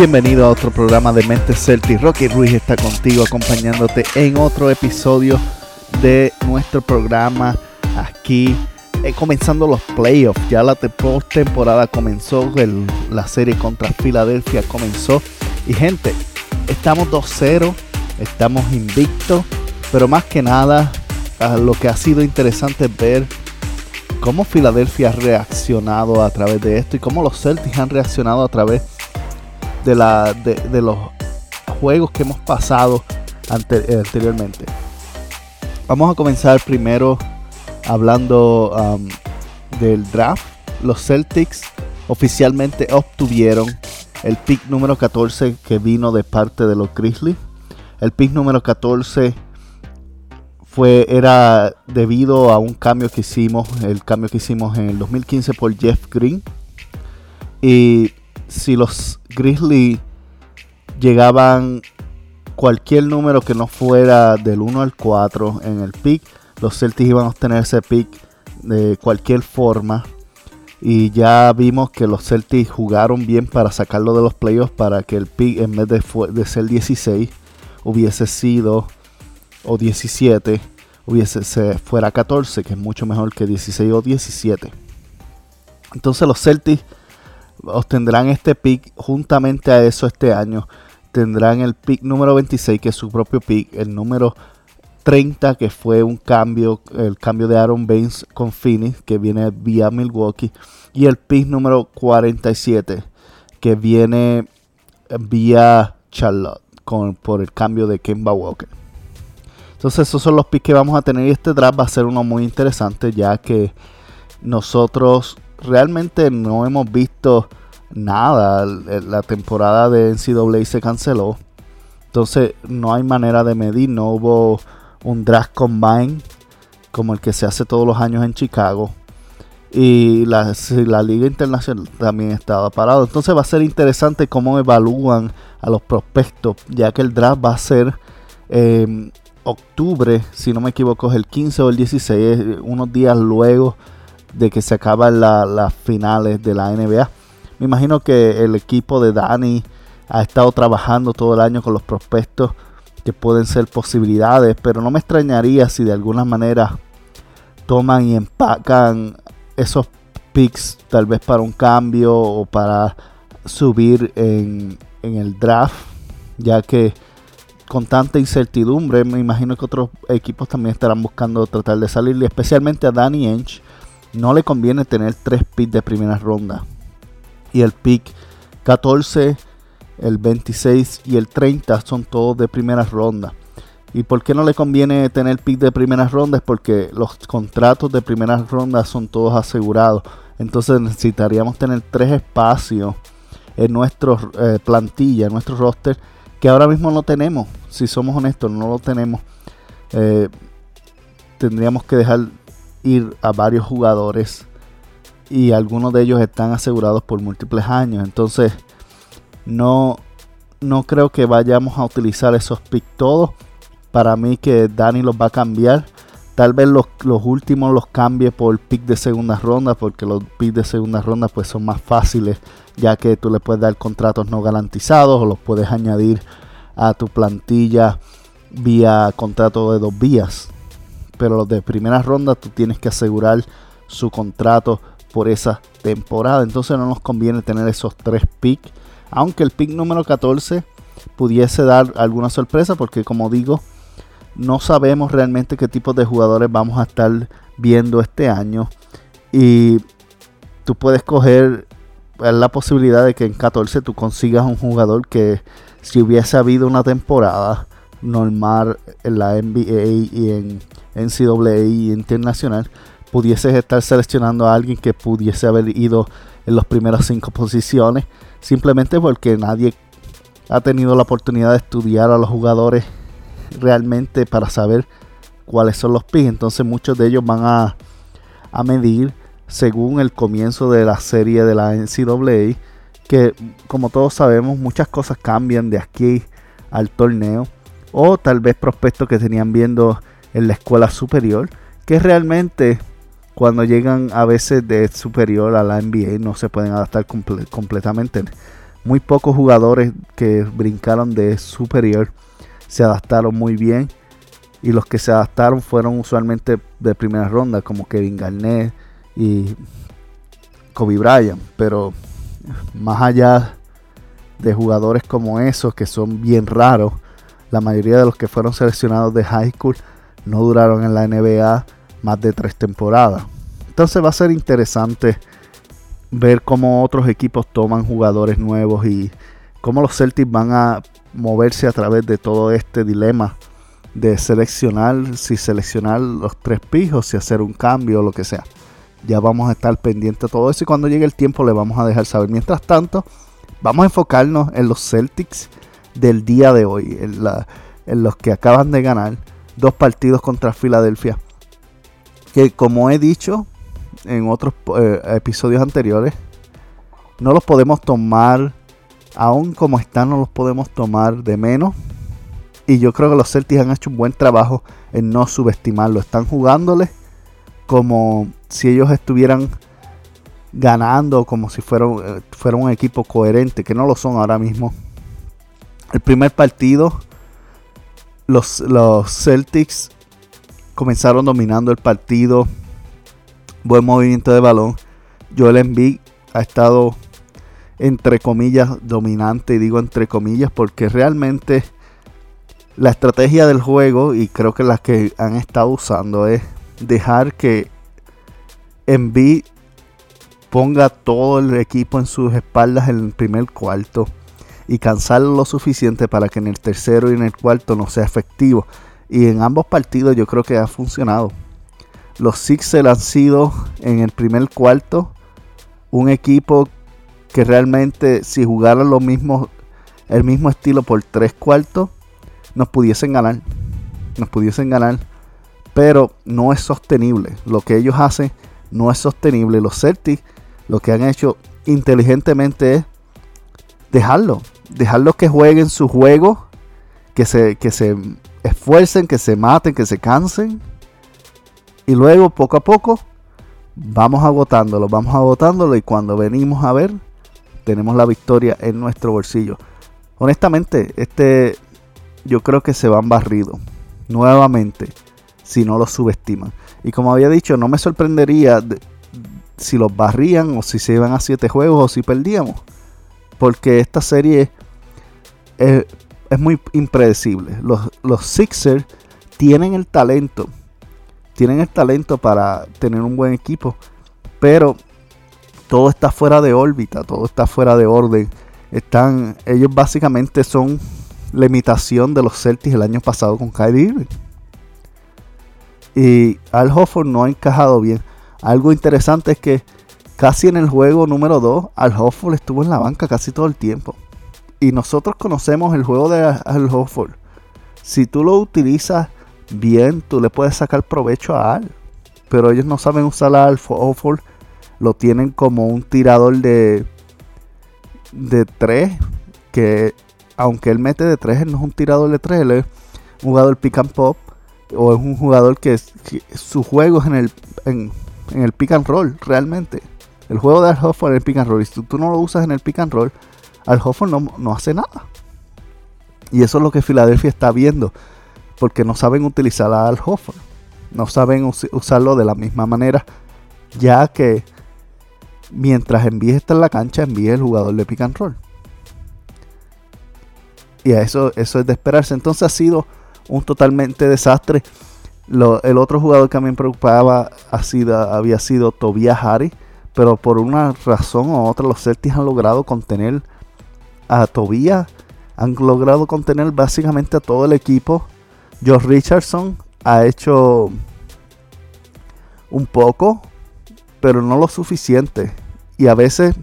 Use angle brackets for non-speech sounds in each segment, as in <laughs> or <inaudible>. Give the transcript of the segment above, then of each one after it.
Bienvenido a otro programa de Mente Celtic. Rocky Ruiz está contigo acompañándote en otro episodio de nuestro programa aquí eh, comenzando los playoffs. Ya la temporada comenzó, la serie contra Filadelfia comenzó. Y gente, estamos 2-0, estamos invictos, pero más que nada lo que ha sido interesante es ver cómo Filadelfia ha reaccionado a través de esto y cómo los Celtics han reaccionado a través de, la, de, de los juegos que hemos pasado eh, anteriormente. Vamos a comenzar primero hablando um, del draft. Los Celtics oficialmente obtuvieron el pick número 14 que vino de parte de los Grizzlies. El pick número 14 fue, era debido a un cambio que hicimos, el cambio que hicimos en el 2015 por Jeff Green. Y si los Grizzlies llegaban cualquier número que no fuera del 1 al 4 en el pick, los Celtics iban a obtener ese pick de cualquier forma. Y ya vimos que los Celtics jugaron bien para sacarlo de los playoffs para que el pick en vez de, de ser 16 hubiese sido o 17 hubiese se fuera 14, que es mucho mejor que 16 o 17. Entonces los Celtics obtendrán este pick juntamente a eso este año. Tendrán el pick número 26, que es su propio pick, el número 30, que fue un cambio, el cambio de Aaron Baines con Phoenix, que viene vía Milwaukee, y el pick número 47, que viene vía Charlotte con, por el cambio de Kemba Walker. Entonces esos son los picks que vamos a tener y este draft va a ser uno muy interesante ya que nosotros realmente no hemos visto nada. La temporada de NCAA se canceló. Entonces no hay manera de medir. No hubo un draft combine como el que se hace todos los años en Chicago. Y la, la liga internacional también estaba parado. Entonces va a ser interesante cómo evalúan a los prospectos. Ya que el draft va a ser en octubre. Si no me equivoco es el 15 o el 16. es Unos días luego de que se acaban la- las finales de la NBA. Me imagino que el equipo de Dani ha estado trabajando todo el año con los prospectos que pueden ser posibilidades, pero no me extrañaría si de alguna manera toman y empacan esos picks tal vez para un cambio o para subir en, en el draft, ya que con tanta incertidumbre me imagino que otros equipos también estarán buscando tratar de salir, especialmente a Danny Ainge no le conviene tener tres picks de primera ronda. Y el pick 14, el 26 y el 30 son todos de primera ronda. ¿Y por qué no le conviene tener pick de primera ronda? Es porque los contratos de primera ronda son todos asegurados. Entonces necesitaríamos tener tres espacios en nuestra plantilla, en nuestro roster, que ahora mismo no tenemos. Si somos honestos, no lo tenemos. Eh, tendríamos que dejar ir a varios jugadores y algunos de ellos están asegurados por múltiples años. Entonces, no, no creo que vayamos a utilizar esos picks todos. Para mí que Dani los va a cambiar. Tal vez los, los últimos los cambie por pick de segunda ronda, porque los picks de segunda ronda pues son más fáciles, ya que tú le puedes dar contratos no garantizados o los puedes añadir a tu plantilla vía contrato de dos vías pero los de primera ronda tú tienes que asegurar su contrato por esa temporada. Entonces no nos conviene tener esos tres picks. Aunque el pick número 14 pudiese dar alguna sorpresa porque como digo, no sabemos realmente qué tipo de jugadores vamos a estar viendo este año. Y tú puedes coger eh, la posibilidad de que en 14 tú consigas un jugador que si hubiese habido una temporada normal en la NBA y en NCAA y internacional, pudieses estar seleccionando a alguien que pudiese haber ido en las primeras cinco posiciones, simplemente porque nadie ha tenido la oportunidad de estudiar a los jugadores realmente para saber cuáles son los picks. Entonces muchos de ellos van a, a medir según el comienzo de la serie de la NCAA, que como todos sabemos muchas cosas cambian de aquí al torneo, o tal vez prospectos que tenían viendo en la escuela superior, que realmente cuando llegan a veces de superior a la NBA no se pueden adaptar completamente. Muy pocos jugadores que brincaron de superior se adaptaron muy bien y los que se adaptaron fueron usualmente de primera ronda como Kevin Garnett y Kobe Bryant, pero más allá de jugadores como esos que son bien raros, la mayoría de los que fueron seleccionados de high school no duraron en la NBA más de tres temporadas. Entonces va a ser interesante ver cómo otros equipos toman jugadores nuevos y cómo los Celtics van a moverse a través de todo este dilema de seleccionar, si seleccionar los tres pijos, si hacer un cambio o lo que sea. Ya vamos a estar pendientes de todo eso y cuando llegue el tiempo le vamos a dejar saber. Mientras tanto, vamos a enfocarnos en los Celtics del día de hoy, en, en los que acaban de ganar dos partidos contra Filadelfia. Que como he dicho en otros eh, episodios anteriores, no los podemos tomar, aún como están, no los podemos tomar de menos. Y yo creo que los Celtics han hecho un buen trabajo en no subestimarlo. Están jugándole como si ellos estuvieran ganando, como si fuera, eh, fuera un equipo coherente, que no lo son ahora mismo. El primer partido, los, los Celtics comenzaron dominando el partido. Buen movimiento de balón. Joel Embiid ha estado entre comillas dominante y digo entre comillas porque realmente la estrategia del juego y creo que las que han estado usando es dejar que Embiid ponga todo el equipo en sus espaldas en el primer cuarto y cansarlo lo suficiente para que en el tercero y en el cuarto no sea efectivo. Y en ambos partidos yo creo que ha funcionado. Los Sixers han sido en el primer cuarto un equipo que realmente si jugaran lo mismo, el mismo estilo por tres cuartos, nos pudiesen ganar. Nos pudiesen ganar. Pero no es sostenible. Lo que ellos hacen no es sostenible. Los Celtics lo que han hecho inteligentemente es dejarlo. Dejarlos que jueguen su juego. Que se, que se esfuercen, que se maten, que se cansen. Y luego, poco a poco, vamos agotándolo, vamos agotándolo. Y cuando venimos a ver, tenemos la victoria en nuestro bolsillo. Honestamente, este yo creo que se van barridos. Nuevamente, si no los subestiman. Y como había dicho, no me sorprendería si los barrían o si se iban a siete juegos o si perdíamos. Porque esta serie es, muy impredecible. Los, los Sixers tienen el talento. Tienen el talento para tener un buen equipo. Pero todo está fuera de órbita. Todo está fuera de orden. Están, ellos básicamente son la imitación de los Celtics el año pasado con Kyrie Irving. Y Al Hofford no ha encajado bien. Algo interesante es que casi en el juego número 2, Al Hofford estuvo en la banca casi todo el tiempo. Y nosotros conocemos el juego de Al Hofford. Si tú lo utilizas bien, tú le puedes sacar provecho a Al. Pero ellos no saben usar a Al Hofford. Lo tienen como un tirador de, de 3. Que aunque él mete de 3, él no es un tirador de 3. Él es un jugador pick and pop. O es un jugador que, su juego es en el, en, el pick and roll, realmente. El juego de Al Hofford en el pick and roll. Y si tú no lo usas en el pick and roll, al Hofford no, hace nada. Y eso es lo que Filadelfia está viendo. Porque no saben utilizar a Al Hofford. No saben usarlo de la misma manera. Ya que mientras envíe está en la cancha, envíe el jugador de pick and roll. Y a eso, eso es de esperarse. Entonces ha sido un totalmente desastre. el otro jugador que a mí me preocupaba ha sido, había sido Tobias Harry. Pero por una razón u otra los Celtics han logrado contener a Tobias han logrado contener básicamente a todo el equipo. Josh Richardson ha hecho un poco, pero no lo suficiente. Y a veces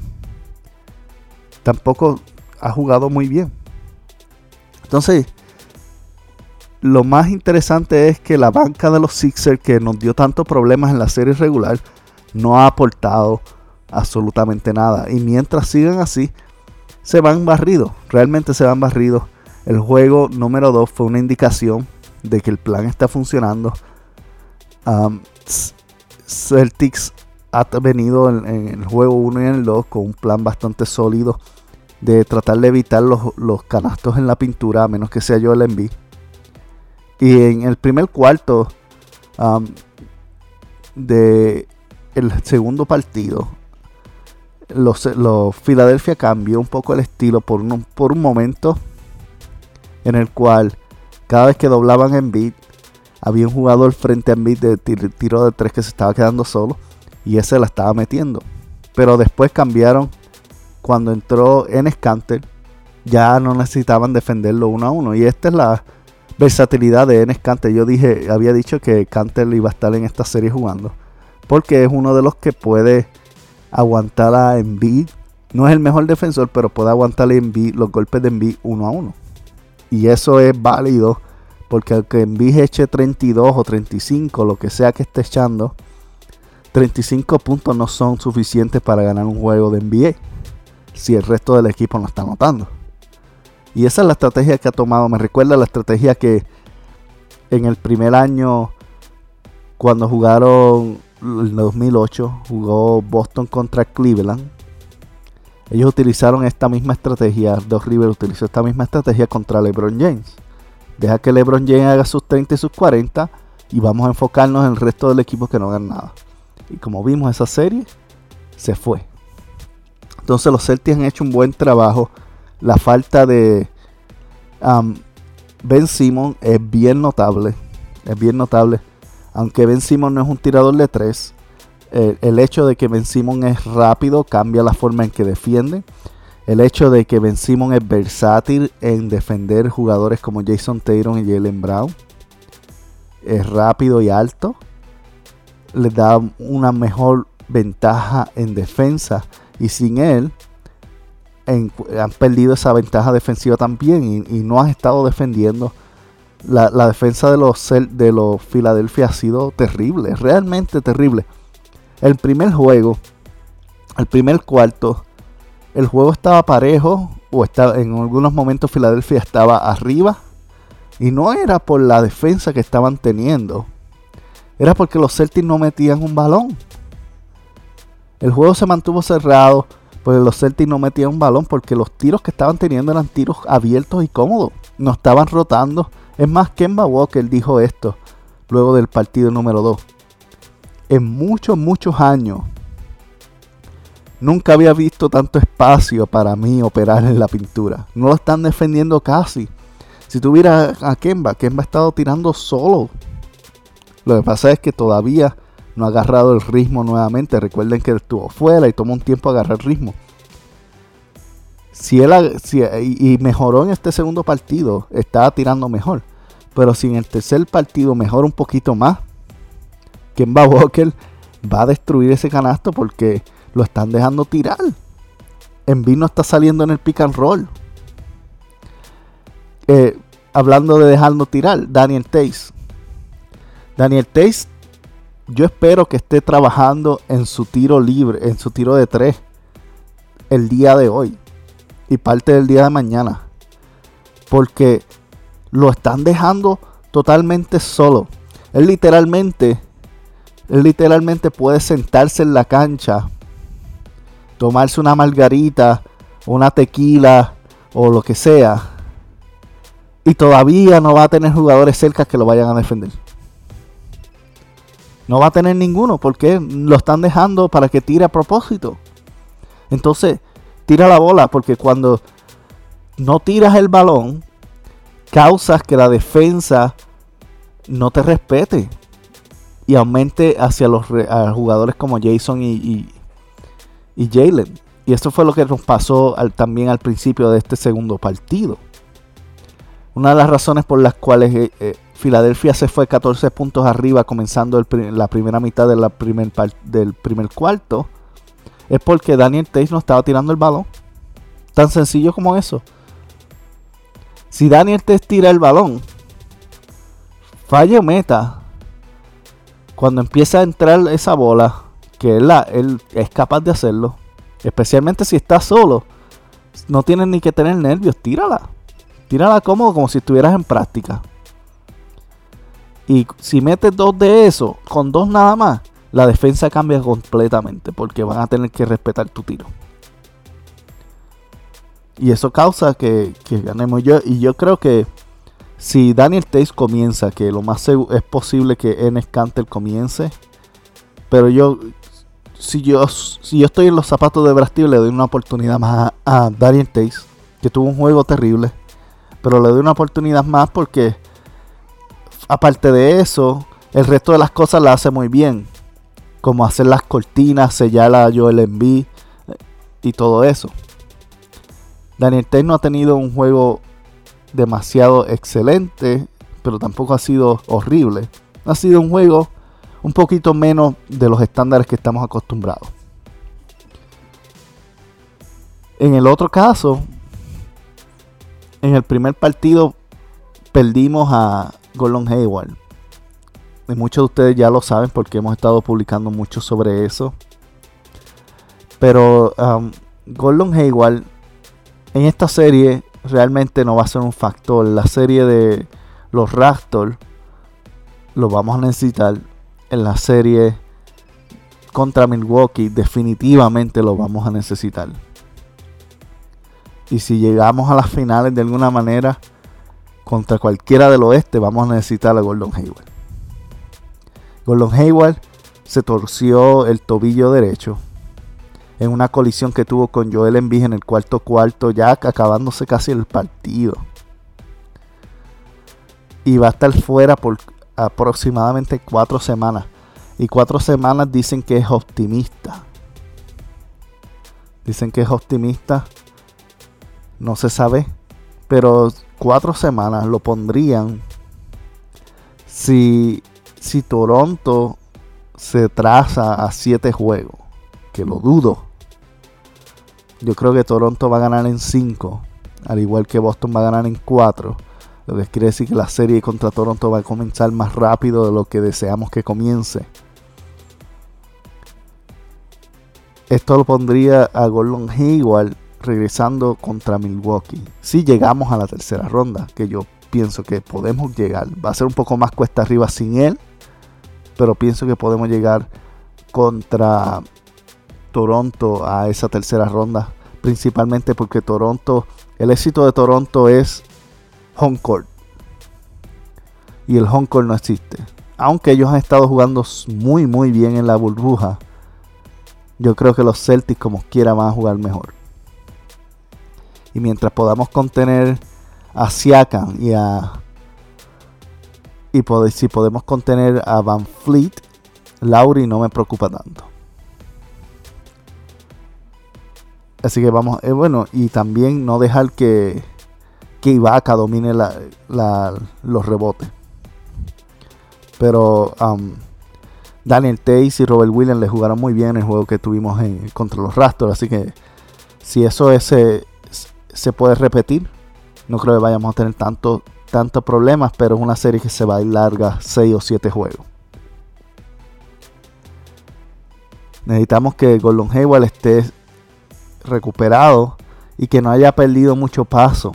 tampoco ha jugado muy bien. Entonces, lo más interesante es que la banca de los Sixers, que nos dio tantos problemas en la serie regular, no ha aportado absolutamente nada. Y mientras sigan así, se van barridos, realmente se van barridos. El juego número 2 fue una indicación de que el plan está funcionando. Celtics ha venido en, el juego 1 y en el 2 con un plan bastante sólido de tratar de evitar los, los canastos en la pintura, a menos que sea yo el enví. Y en el primer cuarto de el segundo partido, los, los Philadelphia cambió un poco el estilo por un, por un momento en el cual cada vez que doblaban en beat había un jugador frente a beat de tiro de tres que se estaba quedando solo y ese la estaba metiendo. Pero después cambiaron cuando entró en Scanter, ya no necesitaban defenderlo uno a uno. Y esta es la versatilidad de Enes Canter. Yo dije, había dicho que Canter iba a estar en esta serie jugando. Porque es uno de los que puede aguantar a Embiid. No es el mejor defensor, pero puede aguantar a los golpes de Embiid uno a uno. Y eso es válido. Porque aunque Embiid eche 32 o 35, lo que sea que esté echando, 35 puntos no son suficientes para ganar un juego de NBA. Si el resto del equipo no está notando. Y esa es la estrategia que ha tomado. Me recuerda la estrategia que en el primer año, cuando jugaron en 2008, jugó Boston contra Cleveland. Ellos utilizaron esta misma estrategia. Dos River utilizó esta misma estrategia contra LeBron James. Deja que LeBron James haga sus 30 y sus 40 y vamos a enfocarnos en el resto del equipo que no hagan nada. Y como vimos esa serie, se fue. Entonces los Celtics han hecho un buen trabajo la falta de Ben Simon es bien notable. Es bien notable. Aunque Ben Simon no es un tirador de tres, el hecho de que Ben Simon es rápido cambia la forma en que defiende. El hecho de que Ben Simon es versátil en defender jugadores como Jason Taylor y Jalen Brown. Es rápido y alto. Le da una mejor ventaja en defensa. Y sin él, han perdido esa ventaja defensiva también y, no han estado defendiendo. La, defensa de los, de los Philadelphia ha sido terrible, realmente terrible. El primer juego, el primer cuarto, el juego estaba parejo o estaba, en algunos momentos Filadelfia estaba arriba y no era por la defensa que estaban teniendo, era porque los Celtics no metían un balón. El juego se mantuvo cerrado pues los Celtics no metían un balón porque los tiros que estaban teniendo eran tiros abiertos y cómodos. No estaban rotando. Es más, Kemba Walker dijo esto luego del partido número 2. En muchos, muchos años, nunca había visto tanto espacio para mí operar en la pintura. No lo están defendiendo casi. Si tuviera a Kemba, Kemba ha estado tirando solo. Lo que pasa es que todavía no ha agarrado el ritmo nuevamente. Recuerden que estuvo fuera y tomó un tiempo agarrar el ritmo. Si él y mejoró en este segundo partido, estaba tirando mejor. Pero si en el tercer partido mejora un poquito más, Kemba Walker va a destruir ese canasto porque lo están dejando tirar. En no está saliendo en el pick and roll. Eh, hablando de dejarlo tirar, Daniel Tays. Daniel Tays yo espero que esté trabajando en su tiro libre, en su tiro de tres, el día de hoy y parte del día de mañana. Porque lo están dejando totalmente solo. Él literalmente, él literalmente puede sentarse en la cancha, tomarse una margarita, una tequila o lo que sea. Y todavía no va a tener jugadores cerca que lo vayan a defender. No va a tener ninguno porque lo están dejando para que tire a propósito. Entonces, tira la bola porque cuando no tiras el balón, causas que la defensa no te respete y aumente hacia los jugadores como Jason y, y, Jalen. Y esto fue lo que nos pasó también al principio de este segundo partido. Una de las razones por las cuales eh, eh, Filadelfia se fue 14 puntos arriba comenzando la primera mitad primer, del primer cuarto. Es porque Daniel Tays no estaba tirando el balón. Tan sencillo como eso. Si Daniel Tays tira el balón, falla meta. Cuando empieza a entrar esa bola, que él, él es capaz de hacerlo, especialmente si está solo, no tienes ni que tener nervios, tírala. Tírala cómodo como si estuvieras en práctica. Y si metes dos de eso, con dos nada más, la defensa cambia completamente porque van a tener que respetar tu tiro. Y eso causa que, ganemos yo. Y yo creo que si Daniel Tays comienza, que lo más es posible que Enes Canter comience. Pero yo, si yo, si yo estoy en los zapatos de Brad le doy una oportunidad más a, Daniel Tays, que tuvo un juego terrible. Pero le doy una oportunidad más porque, aparte de eso, el resto de las cosas la hace muy bien. Como hacer las cortinas, sellar a Joel Embiid y todo eso. Daniel Tays no ha tenido un juego demasiado excelente, pero tampoco ha sido horrible. Ha sido un juego un poquito menos de los estándares que estamos acostumbrados. En el otro caso, en el primer partido perdimos a Gordon Hayward. Y muchos de ustedes ya lo saben porque hemos estado publicando mucho sobre eso. Pero um, Gordon Hayward en esta serie realmente no va a ser un factor. La serie de los Raptors lo vamos a necesitar. En la serie contra Milwaukee definitivamente lo vamos a necesitar. Y si llegamos a las finales de alguna manera contra cualquiera del oeste, vamos a necesitar a Gordon Hayward. Gordon Hayward se torció el tobillo derecho en una colisión que tuvo con Joel Embiid en el cuarto cuarto, ya acabándose casi el partido. Y va a estar fuera por aproximadamente cuatro semanas. Y cuatro semanas dicen que es optimista. Dicen que es optimista. No se sabe. Pero cuatro semanas lo pondrían si, si Toronto se traza a siete juegos. Que lo dudo. Yo creo que Toronto va a ganar en 5, al igual que Boston va a ganar en 4. Lo que quiere decir que la serie contra Toronto va a comenzar más rápido de lo que deseamos que comience. Esto lo pondría a Gordon Hayward regresando contra Milwaukee. Si llegamos a la tercera ronda, que yo pienso que podemos llegar. Va a ser un poco más cuesta arriba sin él, pero pienso que podemos llegar contra Toronto a esa tercera ronda. Principalmente porque Toronto, el éxito de Toronto es home court. Y el home court no existe. Aunque ellos han estado jugando muy muy bien en la burbuja. Yo creo que los Celtics como quiera van a jugar mejor. Y mientras podamos contener a Siakam y a... Y si podemos contener a Van Fleet, Lauri no me preocupa tanto. Así que vamos, eh, bueno, y también no dejar que, que Ibaka domine los rebotes. Pero um, Daniel Tays y Robert Williams le jugaron muy bien el juego que tuvimos contra los Raptors. Así que si eso es, se puede repetir, no creo que vayamos a tener tantos tantos problemas, pero es una serie que se va a ir larga 6 o 7 juegos. Necesitamos que Gordon Hayward esté recuperado y que no haya perdido mucho paso.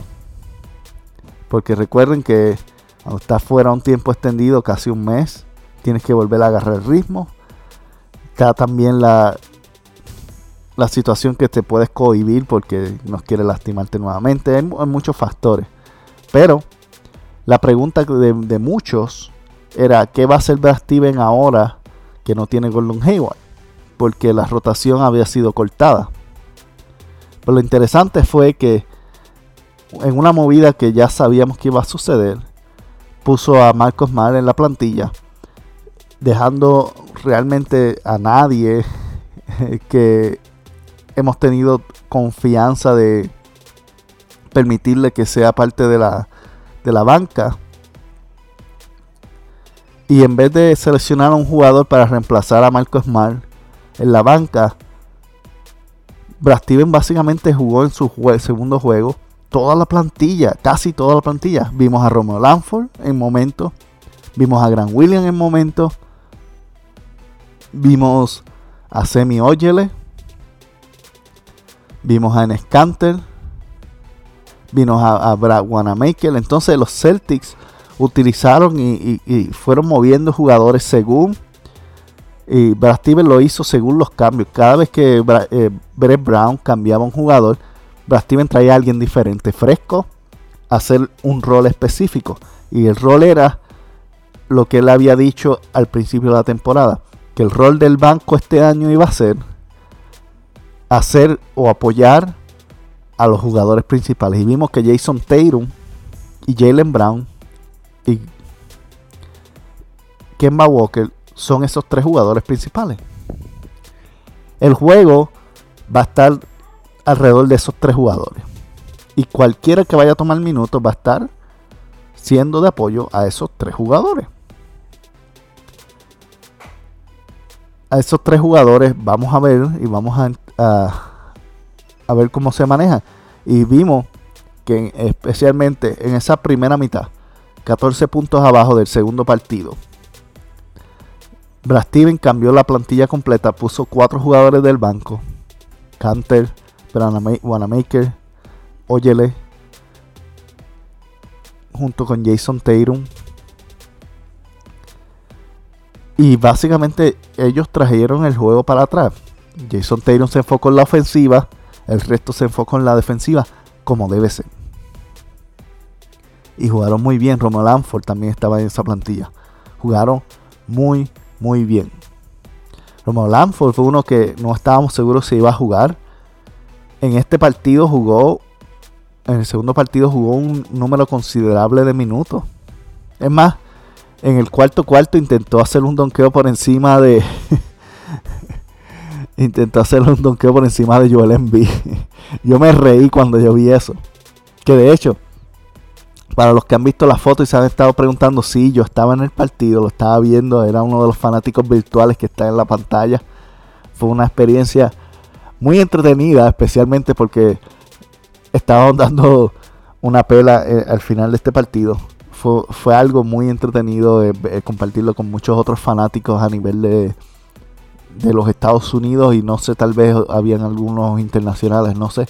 Porque recuerden que cuando estás fuera un tiempo extendido, casi un mes, tienes que volver a agarrar el ritmo. Está también la, la situación que te puedes cohibir porque no quiere lastimarte nuevamente. Hay, muchos factores. Pero la pregunta de, de, muchos era: ¿qué va a hacer Brad Steven ahora que no tiene Gordon Hayward? Porque la rotación había sido cortada. Pero lo interesante fue que en una movida que ya sabíamos que iba a suceder, puso a Marcos Mar en la plantilla, dejando realmente a nadie <laughs> que hemos tenido confianza de permitirle que sea parte de la, de la banca. Y en vez de seleccionar a un jugador para reemplazar a Marcos Mar en la banca, Brad Steven básicamente jugó en su segundo juego toda la plantilla, casi toda la plantilla. Vimos a Romeo Lanford en momento, vimos a Grant Williams en momento, vimos a Semi Oyele, vimos a Enes Canter, vimos a, Brad Wanamaker. Entonces los Celtics utilizaron y, fueron moviendo jugadores según. Y Brad Stevens lo hizo según los cambios. Cada vez que eh, Brett Brown cambiaba un jugador, Brad Stevens traía a alguien diferente, fresco, a hacer un rol específico. Y el rol era lo que él había dicho al principio de la temporada, que el rol del banco este año iba a ser hacer o apoyar a los jugadores principales. Y vimos que Jason Tatum y Jalen Brown y Kemba Walker son esos tres jugadores principales. El juego va a estar alrededor de esos tres jugadores. Y cualquiera que vaya a tomar minutos va a estar siendo de apoyo a esos tres jugadores. A esos tres jugadores vamos a ver y vamos a, a, ver cómo se manejan. Y vimos que especialmente en esa primera mitad, 14 puntos abajo del segundo partido, Brad cambió la plantilla completa, puso cuatro jugadores del banco. Canter, Wanamaker, Oyele, junto con Jason Tatum. Y básicamente ellos trajeron el juego para atrás. Jason Tatum se enfocó en la ofensiva, el resto se enfocó en la defensiva, como debe ser. Y jugaron muy bien. Romeo Lanford también estaba en esa plantilla. Jugaron muy, muy bien. Romeo Lanford fue uno que no estábamos seguros si iba a jugar. En este partido jugó en el segundo partido jugó un número considerable de minutos. Es más, en el cuarto cuarto intentó hacer un donqueo por encima de. <laughs> intentó hacer un donqueo por encima de Joel Embiid. <laughs> yo me reí cuando yo vi eso. Que de hecho, para los que han visto la foto y se han estado preguntando si yo estaba en el partido, lo estaba viendo, era uno de los fanáticos virtuales que está en la pantalla. Fue una experiencia muy entretenida, especialmente porque estábamos dando una pela eh, al final de este partido. Fue, algo muy entretenido compartirlo con muchos otros fanáticos a nivel de, de los Estados Unidos y no sé, tal vez habían algunos internacionales, no sé.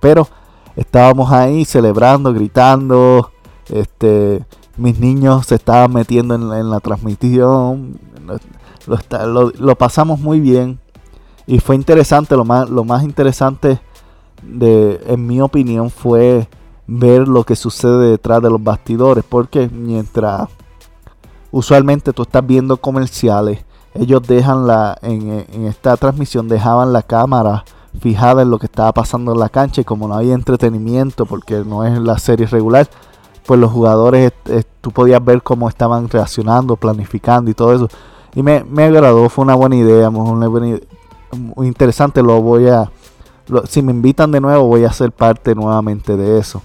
Pero estábamos ahí celebrando, gritando. Este, mis niños se estaban metiendo en, la transmisión. Lo, lo, pasamos muy bien. Y fue interesante, lo más, lo más interesante de, en mi opinión, fue ver lo que sucede detrás de los bastidores. Porque mientras usualmente tú estás viendo comerciales, ellos dejan la, en, esta transmisión, dejaban la cámara fijada en lo que estaba pasando en la cancha y como no hay entretenimiento porque no es la serie regular, pues los jugadores tú podías ver cómo estaban reaccionando, planificando y todo eso. Y me, me agradó, fue una buena idea, muy interesante, lo voy a si me invitan de nuevo voy a ser parte nuevamente de eso.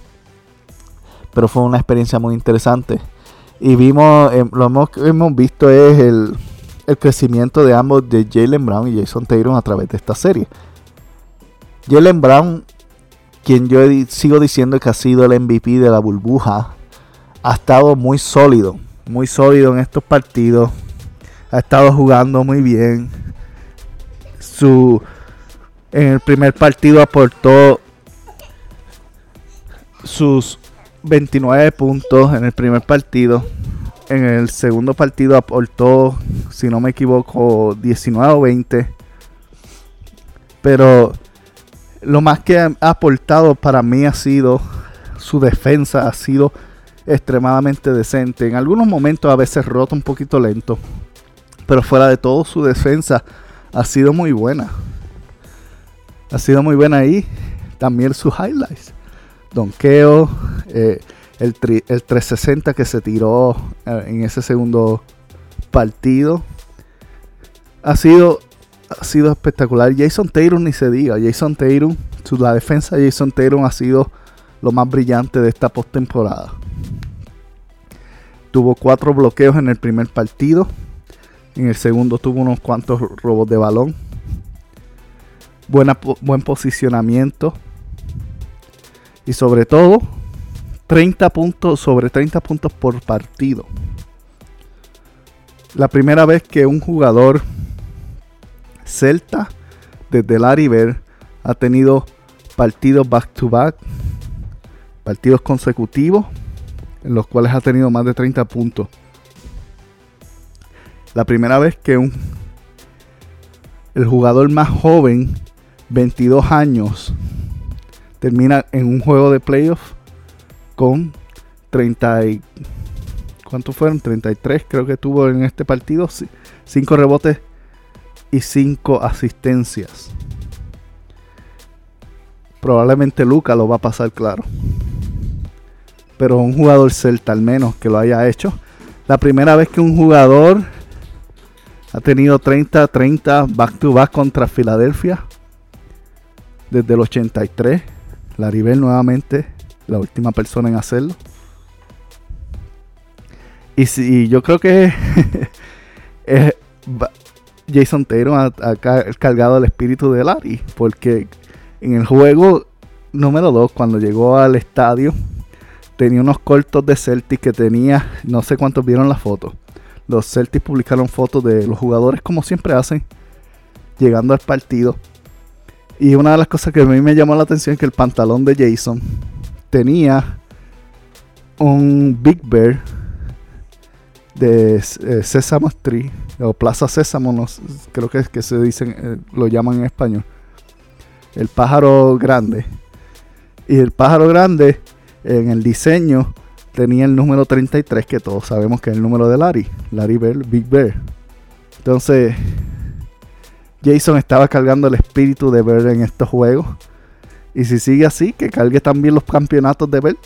Pero fue una experiencia muy interesante. Y vimos, eh, lo que hemos visto es el, crecimiento de ambos, de Jalen Brown y Jason Taylor a través de esta serie. Jalen Brown, quien yo sigo diciendo que ha sido el MVP de la burbuja, ha estado muy sólido, muy sólido en estos partidos. Ha estado jugando muy bien. Su en el primer partido aportó sus 29 puntos en el primer partido. En el segundo partido aportó, si no me equivoco, 19 o 20. Pero lo más que ha aportado para mí ha sido su defensa, ha sido extremadamente decente. En algunos momentos a veces rota un poquito lento. Pero fuera de todo su defensa ha sido muy buena ha sido muy buena ahí. También sus highlights. Donkeo, eh, el, el 360 que se tiró eh, en ese segundo partido. Ha sido, ha sido espectacular. Jason Tatum ni se diga. Jason Tatum, la defensa de Jason Tatum ha sido lo más brillante de esta postemporada. Tuvo cuatro bloqueos en el primer partido. En el segundo tuvo unos cuantos robos de balón buena, buen posicionamiento y sobre todo 30 puntos sobre 30 puntos por partido. La primera vez que un jugador celta desde Larry Bird ha tenido partidos back to back, partidos consecutivos en los cuales ha tenido más de 30 puntos. La primera vez que un el jugador más joven, 22 años, termina en un juego de playoff con 30 y, ¿cuántos fueron? 33 creo que tuvo en este partido, 5 rebotes y 5 asistencias. Probablemente Luca lo va a pasar claro. Pero un jugador celta al menos que lo haya hecho. La primera vez que un jugador ha tenido 30-30 back to back contra Filadelfia. Desde el 83. Laribel nuevamente la última persona en hacerlo. Y, si, yo creo que <laughs> Jason Taylor ha, ha, cargado el espíritu de Larry. Porque en el juego número 2, cuando llegó al estadio, tenía unos cortos de Celtic que tenía, no sé cuántos vieron la foto los Celtics publicaron fotos de los jugadores como siempre hacen, llegando al partido. Y una de las cosas que a mí me llamó la atención es que el pantalón de Jason tenía un Big Bear de eh, Sesame Street o Plaza Sésamo, creo que es que se dicen, eh, lo llaman en español. El pájaro grande. Y el pájaro grande en el diseño tenía el número 33, que todos sabemos que es el número de Larry, Larry Bear, Big Bear. Entonces, Jason estaba cargando el espíritu de Bear en estos juegos. Y si sigue así, que cargue también los campeonatos de Bear.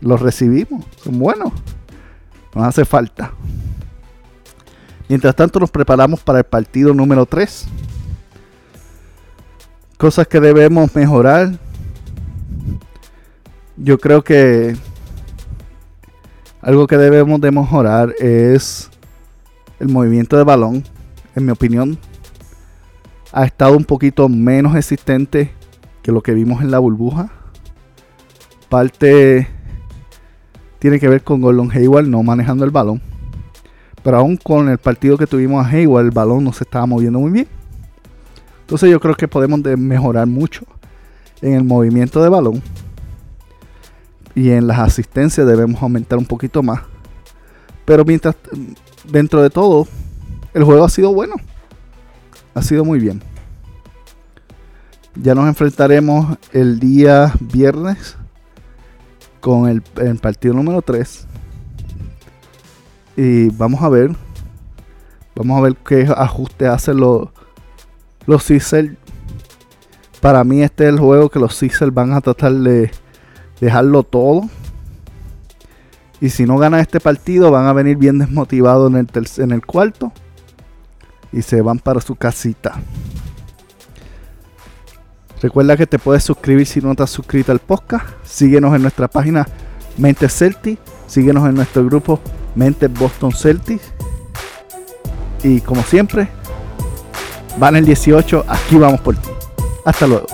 Los recibimos, son buenos. Nos hace falta. Mientras tanto, nos preparamos para el partido número 3. Cosas que debemos mejorar. Yo creo que algo que debemos de mejorar es el movimiento de balón. En mi opinión, ha estado un poquito menos existente que lo que vimos en la burbuja. Parte tiene que ver con Gordon Hayward no manejando el balón. Pero aún con el partido que tuvimos a Hayward, el balón no se estaba moviendo muy bien. Entonces yo creo que podemos mejorar mucho en el movimiento de balón y en las asistencias debemos aumentar un poquito más. Pero mientras, dentro de todo, el juego ha sido bueno. Ha sido muy bien. Ya nos enfrentaremos el día viernes con el, partido número 3. Y vamos a ver. Vamos a ver qué ajuste hacen los, los Para mí este es el juego que los Sixers van a tratar de dejarlo todo. Y si no ganan este partido, van a venir bien desmotivados en el, en el cuarto. Y se van para su casita. Recuerda que te puedes suscribir si no has suscrito al podcast. Síguenos en nuestra página Mente Celtic. Síguenos en nuestro grupo Mente Boston Celtics. Y como siempre, van el 18. Aquí vamos por ti. Hasta luego.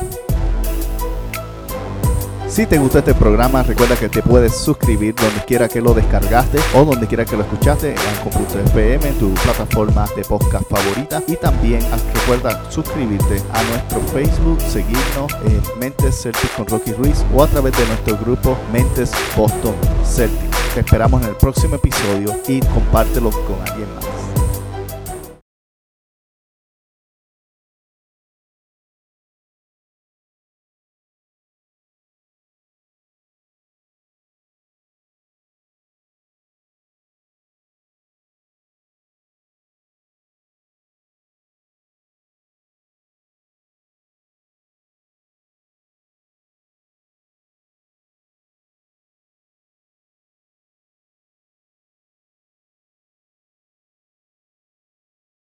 Si te gustó este programa, recuerda que te puedes suscribir donde quiera que lo descargaste o donde quiera que lo escuchaste en FM, tu plataforma de podcast favorita. Y también recuerda suscribirte a nuestro Facebook, seguirnos en Mentes Celtic con Rocky Ruiz o a través de nuestro grupo Mentes Boston Celtic. Te esperamos en el próximo episodio y compártelo con alguien más.